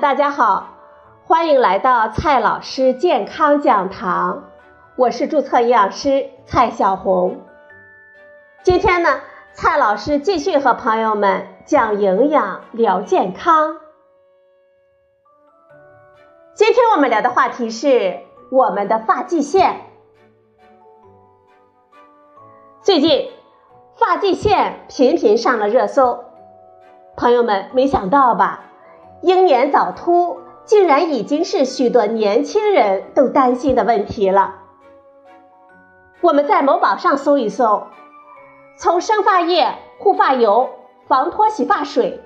大家好，欢迎来到蔡老师健康讲堂，我是注册营养师蔡小红。今天呢，蔡老师继续和朋友们讲营养聊健康。今天我们聊的话题是我们的发际线。最近，发际线频频上了热搜，朋友们没想到吧？英年早秃竟然已经是许多年轻人都担心的问题了。我们在某宝上搜一搜，从生发液、护发油、防脱洗发水，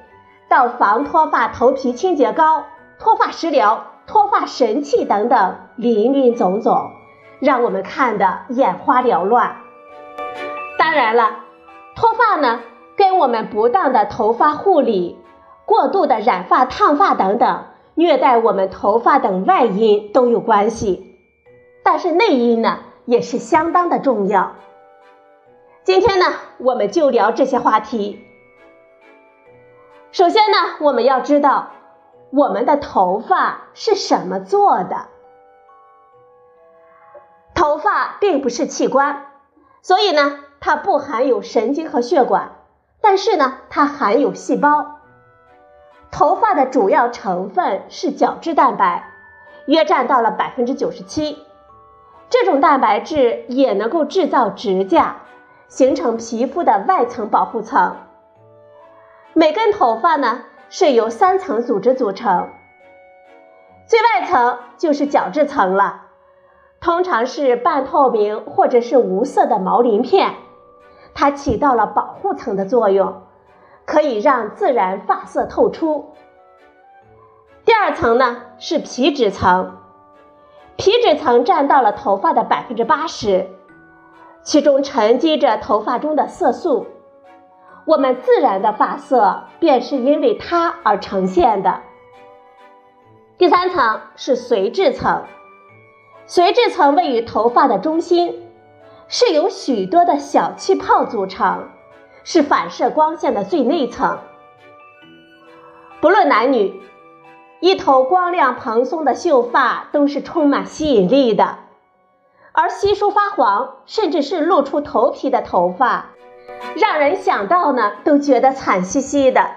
到防脱发头皮清洁膏、脱发食疗、脱发神器等等，林林总总，让我们看得眼花缭乱。当然了，脱发呢，跟我们不当的头发护理。过度的染发、烫发等等，虐待我们头发等外因都有关系，但是内因呢也是相当的重要。今天呢，我们就聊这些话题。首先呢，我们要知道我们的头发是什么做的。头发并不是器官，所以呢，它不含有神经和血管，但是呢，它含有细胞。头发的主要成分是角质蛋白，约占到了百分之九十七。这种蛋白质也能够制造指甲，形成皮肤的外层保护层。每根头发呢是由三层组织组成，最外层就是角质层了，通常是半透明或者是无色的毛鳞片，它起到了保护层的作用。可以让自然发色透出。第二层呢是皮脂层，皮脂层占到了头发的百分之八十，其中沉积着头发中的色素，我们自然的发色便是因为它而呈现的。第三层是髓质层，髓质层位于头发的中心，是由许多的小气泡组成。是反射光线的最内层。不论男女，一头光亮蓬松的秀发都是充满吸引力的，而稀疏发黄，甚至是露出头皮的头发，让人想到呢都觉得惨兮兮的。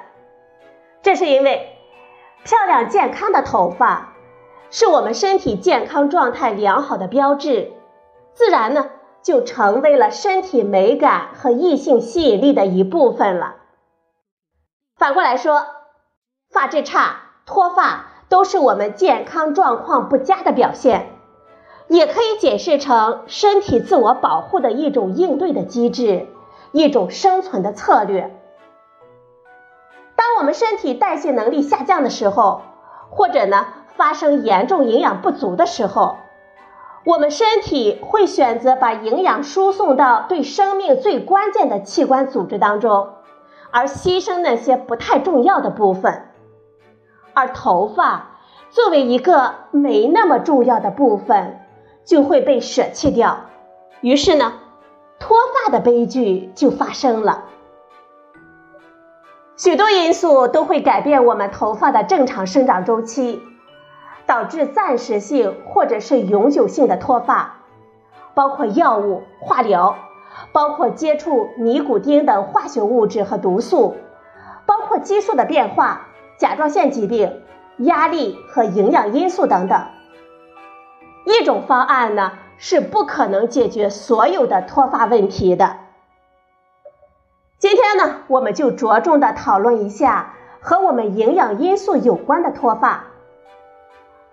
这是因为，漂亮健康的头发，是我们身体健康状态良好的标志，自然呢。就成为了身体美感和异性吸引力的一部分了。反过来说，发质差、脱发都是我们健康状况不佳的表现，也可以解释成身体自我保护的一种应对的机制，一种生存的策略。当我们身体代谢能力下降的时候，或者呢发生严重营养不足的时候。我们身体会选择把营养输送到对生命最关键的器官组织当中，而牺牲那些不太重要的部分。而头发作为一个没那么重要的部分，就会被舍弃掉。于是呢，脱发的悲剧就发生了。许多因素都会改变我们头发的正常生长周期。导致暂时性或者是永久性的脱发，包括药物、化疗，包括接触尼古丁等化学物质和毒素，包括激素的变化、甲状腺疾病、压力和营养因素等等。一种方案呢是不可能解决所有的脱发问题的。今天呢，我们就着重的讨论一下和我们营养因素有关的脱发。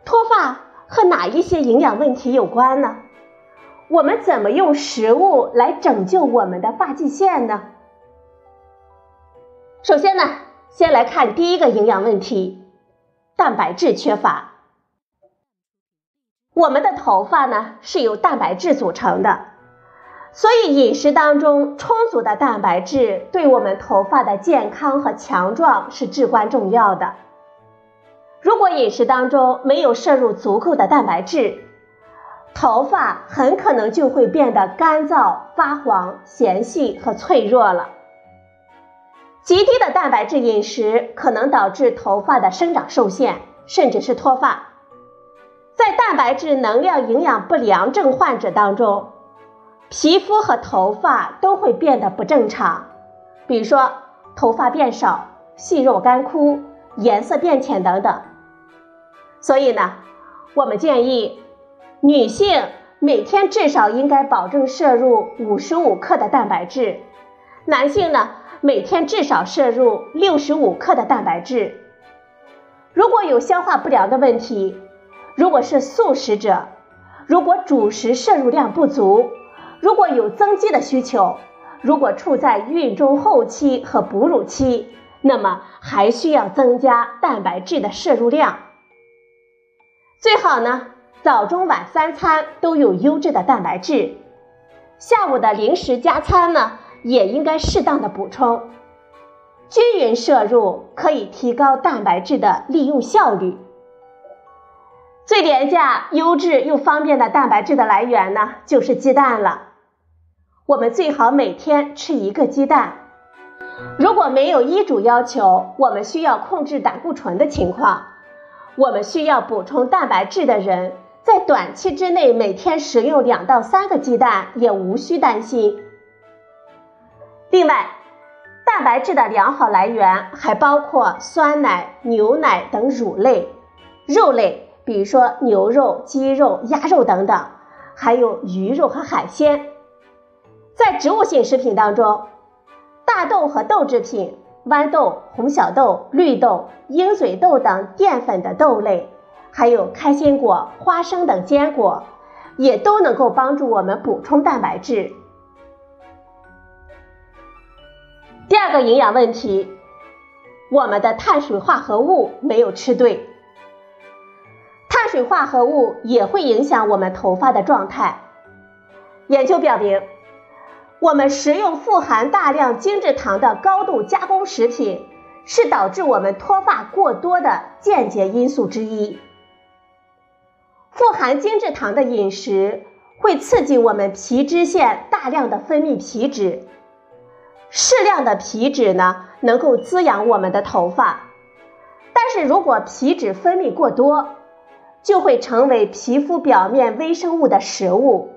脱发和哪一些营养问题有关呢？我们怎么用食物来拯救我们的发际线呢？首先呢，先来看第一个营养问题：蛋白质缺乏。我们的头发呢是由蛋白质组成的，所以饮食当中充足的蛋白质对我们头发的健康和强壮是至关重要的。如果饮食当中没有摄入足够的蛋白质，头发很可能就会变得干燥、发黄、纤细和脆弱了。极低的蛋白质饮食可能导致头发的生长受限，甚至是脱发。在蛋白质能量营养不良症患者当中，皮肤和头发都会变得不正常，比如说头发变少、细肉干枯、颜色变浅等等。所以呢，我们建议女性每天至少应该保证摄入五十五克的蛋白质，男性呢每天至少摄入六十五克的蛋白质。如果有消化不良的问题，如果是素食者，如果主食摄入量不足，如果有增肌的需求，如果处在孕中后期和哺乳期，那么还需要增加蛋白质的摄入量。最好呢，早中晚三餐都有优质的蛋白质，下午的零食加餐呢，也应该适当的补充，均匀摄入可以提高蛋白质的利用效率。最廉价、优质又方便的蛋白质的来源呢，就是鸡蛋了。我们最好每天吃一个鸡蛋。如果没有医嘱要求，我们需要控制胆固醇的情况，我们需要补充蛋白质的人，在短期之内每天食用两到三个鸡蛋也无需担心。另外，蛋白质的良好来源还包括酸奶、牛奶等乳类、肉类。比如说牛肉、鸡肉、鸭肉等等，还有鱼肉和海鲜。在植物性食品当中，大豆和豆制品、豌豆、红小豆、绿豆、鹰嘴豆等淀粉的豆类，还有开心果、花生等坚果，也都能够帮助我们补充蛋白质。第二个营养问题，我们的碳水化合物没有吃对。碳水化合物也会影响我们头发的状态。研究表明，我们食用富含大量精制糖的高度加工食品，是导致我们脱发过多的间接因素之一。富含精制糖的饮食会刺激我们皮脂腺大量的分泌皮脂，适量的皮脂呢，能够滋养我们的头发。但是如果皮脂分泌过多，就会成为皮肤表面微生物的食物，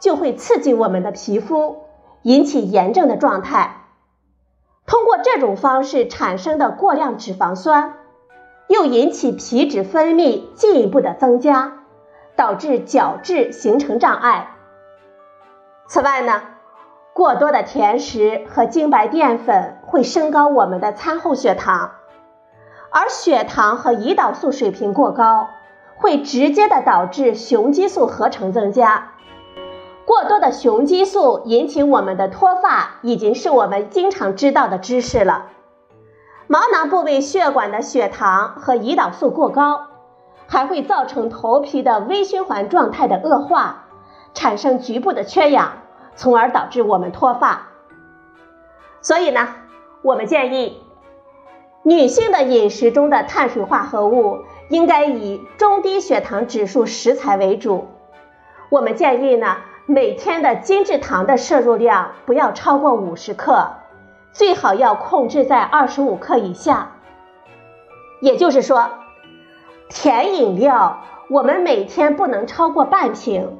就会刺激我们的皮肤，引起炎症的状态。通过这种方式产生的过量脂肪酸，又引起皮脂分泌进一步的增加，导致角质形成障碍。此外呢，过多的甜食和精白淀粉会升高我们的餐后血糖，而血糖和胰岛素水平过高。会直接的导致雄激素合成增加，过多的雄激素引起我们的脱发，已经是我们经常知道的知识了。毛囊部位血管的血糖和胰岛素过高，还会造成头皮的微循环状态的恶化，产生局部的缺氧，从而导致我们脱发。所以呢，我们建议女性的饮食中的碳水化合物。应该以中低血糖指数食材为主。我们建议呢，每天的精制糖的摄入量不要超过五十克，最好要控制在二十五克以下。也就是说，甜饮料我们每天不能超过半瓶。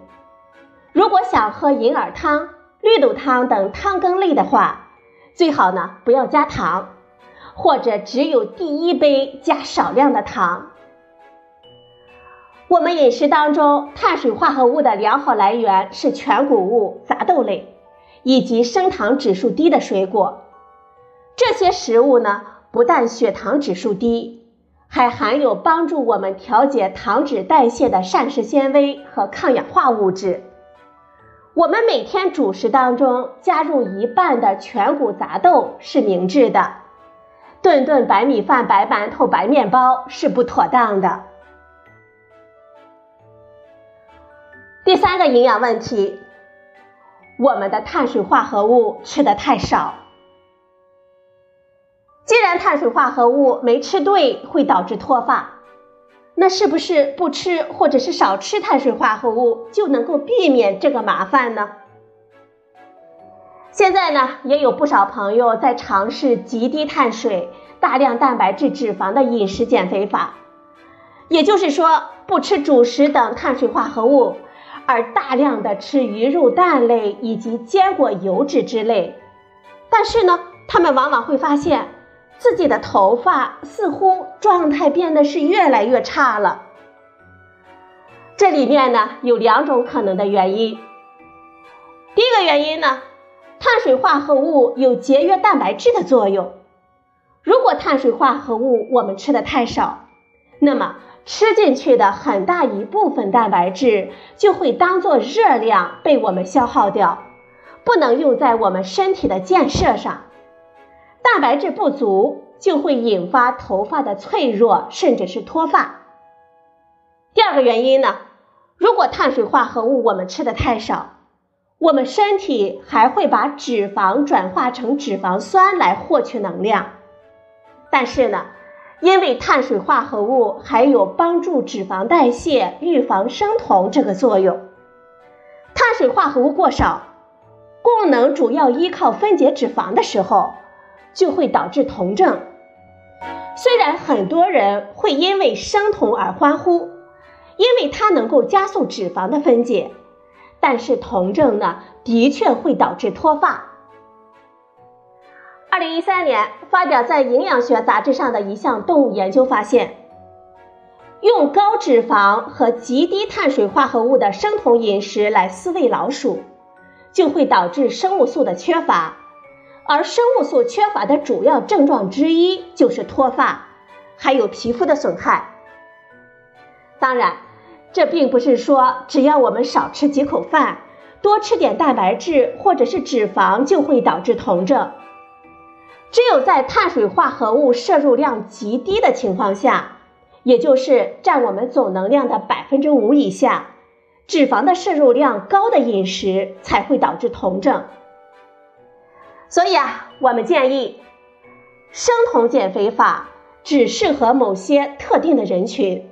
如果想喝银耳汤、绿豆汤等汤羹类的话，最好呢不要加糖，或者只有第一杯加少量的糖。我们饮食当中碳水化合物的良好来源是全谷物、杂豆类，以及升糖指数低的水果。这些食物呢，不但血糖指数低，还含有帮助我们调节糖脂代谢的膳食纤维和抗氧化物质。我们每天主食当中加入一半的全谷杂豆是明智的，顿顿白米饭、白馒头、白面包是不妥当的。第三个营养问题，我们的碳水化合物吃的太少。既然碳水化合物没吃对会导致脱发，那是不是不吃或者是少吃碳水化合物就能够避免这个麻烦呢？现在呢，也有不少朋友在尝试极低碳水、大量蛋白质、脂肪的饮食减肥法。也就是说，不吃主食等碳水化合物，而大量的吃鱼肉蛋类以及坚果油脂之类。但是呢，他们往往会发现自己的头发似乎状态变得是越来越差了。这里面呢有两种可能的原因。第一个原因呢，碳水化合物有节约蛋白质的作用。如果碳水化合物我们吃的太少，那么吃进去的很大一部分蛋白质就会当做热量被我们消耗掉，不能用在我们身体的建设上。蛋白质不足就会引发头发的脆弱，甚至是脱发。第二个原因呢，如果碳水化合物我们吃的太少，我们身体还会把脂肪转化成脂肪酸来获取能量。但是呢，因为碳水化合物还有帮助脂肪代谢、预防生酮这个作用，碳水化合物过少，功能主要依靠分解脂肪的时候，就会导致酮症。虽然很多人会因为生酮而欢呼，因为它能够加速脂肪的分解，但是酮症呢，的确会导致脱发。二零一三年发表在《营养学杂志》上的一项动物研究发现，用高脂肪和极低碳水化合物的生酮饮食来饲喂老鼠，就会导致生物素的缺乏，而生物素缺乏的主要症状之一就是脱发，还有皮肤的损害。当然，这并不是说只要我们少吃几口饭，多吃点蛋白质或者是脂肪就会导致酮症。只有在碳水化合物摄入量极低的情况下，也就是占我们总能量的百分之五以下，脂肪的摄入量高的饮食才会导致酮症。所以啊，我们建议，生酮减肥法只适合某些特定的人群，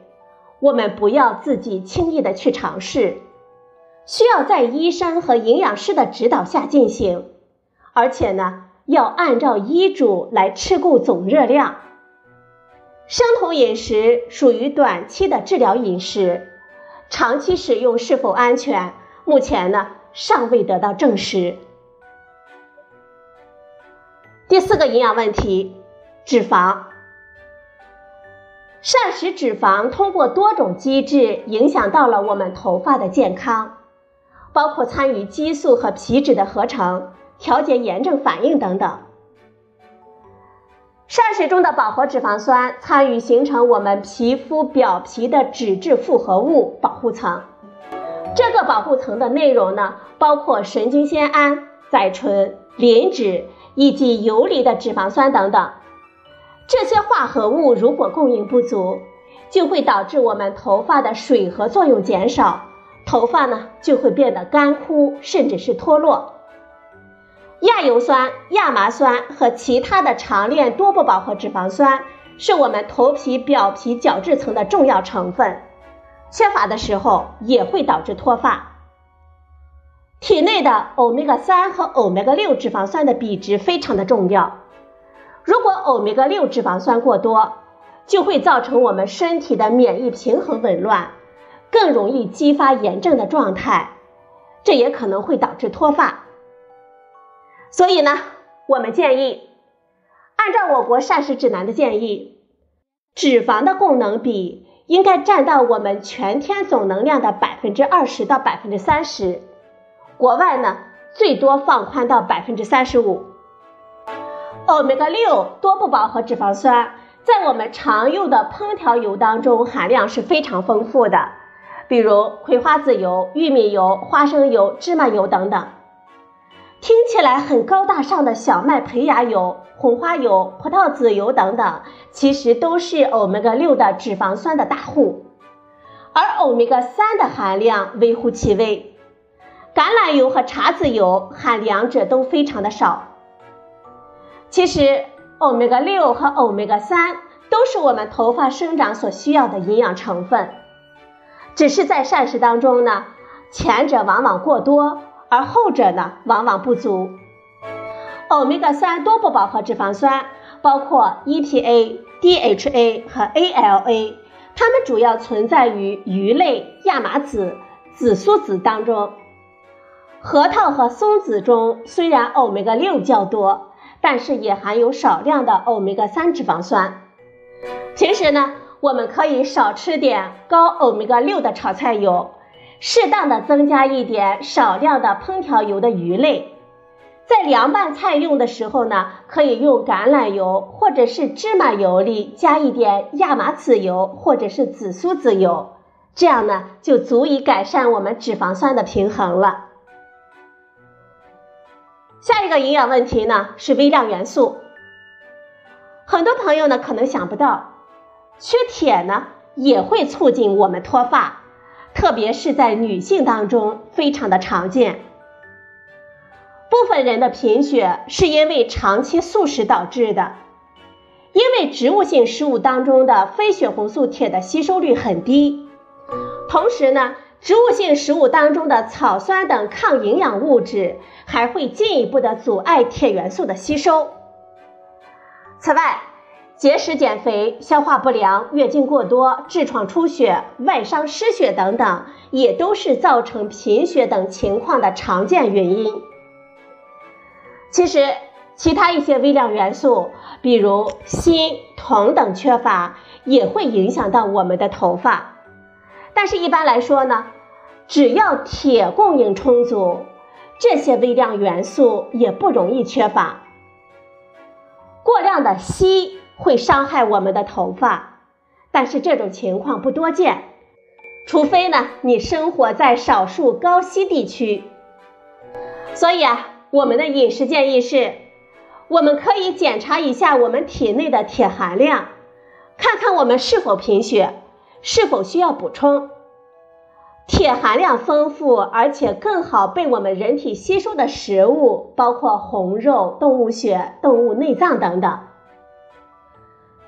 我们不要自己轻易的去尝试，需要在医生和营养师的指导下进行，而且呢。要按照医嘱来吃够总热量。生酮饮食属于短期的治疗饮食，长期使用是否安全，目前呢尚未得到证实。第四个营养问题，脂肪。膳食脂肪通过多种机制影响到了我们头发的健康，包括参与激素和皮脂的合成。调节炎症反应等等。膳食中的饱和脂肪酸参与形成我们皮肤表皮的脂质复合物保护层。这个保护层的内容呢，包括神经酰胺、甾醇、磷脂以及游离的脂肪酸等等。这些化合物如果供应不足，就会导致我们头发的水合作用减少，头发呢就会变得干枯，甚至是脱落。亚油酸、亚麻酸和其他的长链多不饱和脂肪酸是我们头皮表皮角质层的重要成分，缺乏的时候也会导致脱发。体内的欧米伽三和欧米伽六脂肪酸的比值非常的重要，如果欧米伽六脂肪酸过多，就会造成我们身体的免疫平衡紊乱，更容易激发炎症的状态，这也可能会导致脱发。所以呢，我们建议按照我国膳食指南的建议，脂肪的供能比应该占到我们全天总能量的百分之二十到百分之三十，国外呢最多放宽到百分之三十五。欧米伽六多不饱和脂肪酸在我们常用的烹调油当中含量是非常丰富的，比如葵花籽油、玉米油、花生油、芝麻油等等。听起来很高大上的小麦胚芽油、红花油、葡萄籽油等等，其实都是欧米伽六的脂肪酸的大户，而欧米伽三的含量微乎其微。橄榄油和茶籽油含两者都非常的少。其实，欧米伽六和欧米伽三都是我们头发生长所需要的营养成分，只是在膳食当中呢，前者往往过多。而后者呢，往往不足。欧米伽三多不饱和脂肪酸包括 EPA、DHA 和 ALA，它们主要存在于鱼类、亚麻籽、紫苏籽当中。核桃和松子中虽然欧米伽六较多，但是也含有少量的欧米伽三脂肪酸。平时呢，我们可以少吃点高欧米伽六的炒菜油，适当的增加一点少量的烹调油的鱼类。在凉拌菜用的时候呢，可以用橄榄油或者是芝麻油里加一点亚麻籽油或者是紫苏籽油，这样呢就足以改善我们脂肪酸的平衡了。下一个营养问题呢是微量元素，很多朋友呢可能想不到，缺铁呢也会促进我们脱发，特别是在女性当中非常的常见。部分人的贫血是因为长期素食导致的，因为植物性食物当中的非血红素铁的吸收率很低，同时呢，植物性食物当中的草酸等抗营养物质还会进一步的阻碍铁元素的吸收。此外，节食减肥、消化不良、月经过多、痔疮出血、外伤失血等等，也都是造成贫血等情况的常见原因。其实，其他一些微量元素，比如锌、铜等缺乏，也会影响到我们的头发。但是，一般来说呢，只要铁供应充足，这些微量元素也不容易缺乏。过量的硒会伤害我们的头发，但是这种情况不多见，除非呢你生活在少数高硒地区。所以啊。我们的饮食建议是，我们可以检查一下我们体内的铁含量，看看我们是否贫血，是否需要补充。铁含量丰富而且更好被我们人体吸收的食物包括红肉、动物血、动物内脏等等。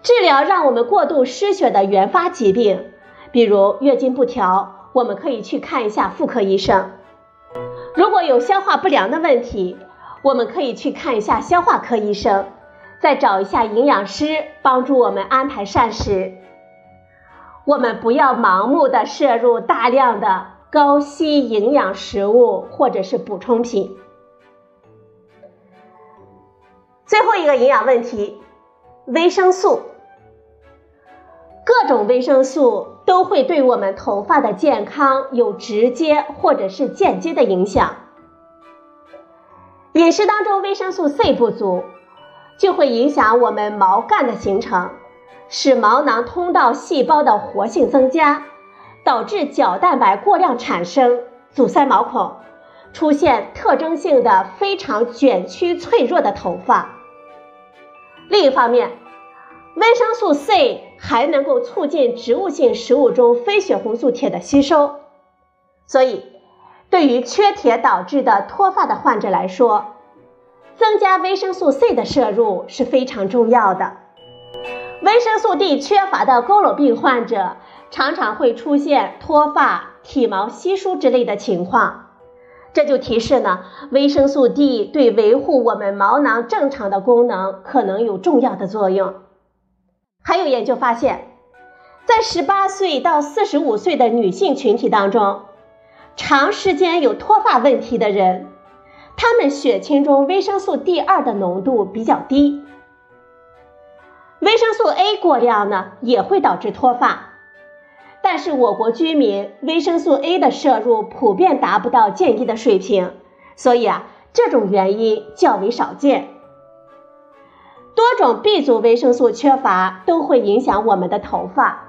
治疗让我们过度失血的原发疾病，比如月经不调，我们可以去看一下妇科医生。如果有消化不良的问题，我们可以去看一下消化科医生，再找一下营养师帮助我们安排膳食。我们不要盲目的摄入大量的高硒营养食物或者是补充品。最后一个营养问题，维生素。各种维生素都会对我们头发的健康有直接或者是间接的影响。饮食当中维生素 C 不足，就会影响我们毛干的形成，使毛囊通道细胞的活性增加，导致角蛋白过量产生，阻塞毛孔，出现特征性的非常卷曲脆弱的头发。另一方面，维生素 C 还能够促进植物性食物中非血红素铁的吸收，所以对于缺铁导致的脱发的患者来说，增加维生素 C 的摄入是非常重要的。维生素 D 缺乏的佝偻病患者常常会出现脱发、体毛稀疏之类的情况，这就提示呢，维生素 D 对维护我们毛囊正常的功能可能有重要的作用。还有研究发现，在十八岁到四十五岁的女性群体当中，长时间有脱发问题的人，他们血清中维生素 D 二的浓度比较低。维生素 A 过量呢，也会导致脱发，但是我国居民维生素 A 的摄入普遍达不到建议的水平，所以啊，这种原因较为少见。多种 B 族维生素缺乏都会影响我们的头发。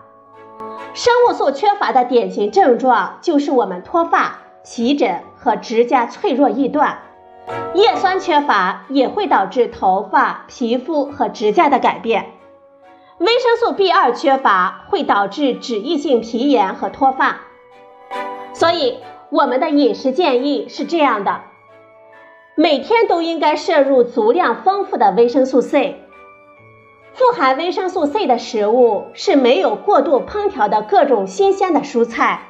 生物素缺乏的典型症状就是我们脱发、皮疹和指甲脆弱易断。叶酸缺乏也会导致头发、皮肤和指甲的改变。维生素 B2 缺乏会导致脂溢性皮炎和脱发。所以，我们的饮食建议是这样的。每天都应该摄入足量丰富的维生素 C。富含维生素 C 的食物是没有过度烹调的各种新鲜的蔬菜，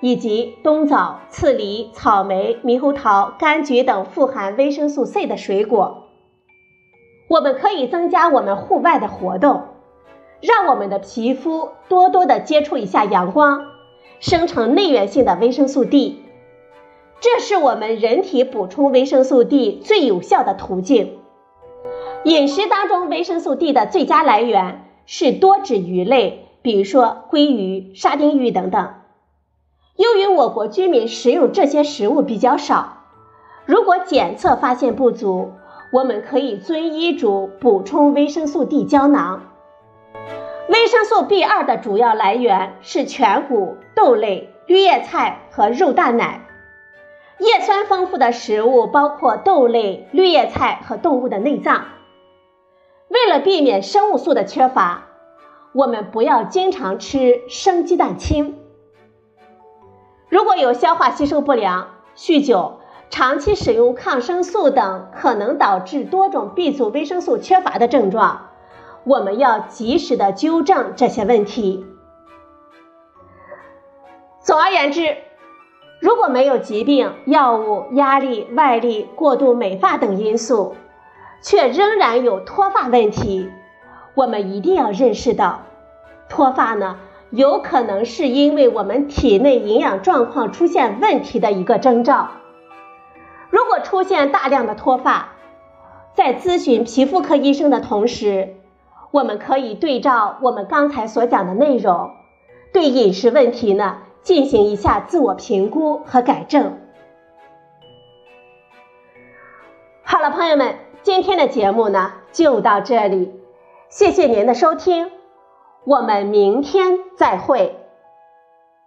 以及冬枣、刺梨、草莓、猕猴桃、柑橘等富含维生素 C 的水果。我们可以增加我们户外的活动，让我们的皮肤多多的接触一下阳光，生成内源性的维生素 D，这是我们人体补充维生素 D 最有效的途径。饮食当中维生素 D 的最佳来源是多脂鱼类，比如说鲑鱼、沙丁鱼等等。由于我国居民食用这些食物比较少，如果检测发现不足，我们可以遵医嘱补充维生素 D 胶囊。维生素 B2 的主要来源是全谷、豆类、绿叶菜和肉蛋奶。叶酸丰富的食物包括豆类、绿叶菜和动物的内脏。为了避免生物素的缺乏，我们不要经常吃生鸡蛋清。如果有消化吸收不良、酗酒、长期使用抗生素等可能导致多种 B 族维生素缺乏的症状，我们要及时的纠正这些问题。总而言之，如果没有疾病、药物、压力、外力、过度美发等因素，却仍然有脱发问题，我们一定要认识到，脱发呢有可能是因为我们体内营养状况出现问题的一个征兆。如果出现大量的脱发，在咨询皮肤科医生的同时，我们可以对照我们刚才所讲的内容，对饮食问题呢进行一下自我评估和改正。好了，朋友们。今天的节目呢就到这里，谢谢您的收听，我们明天再会。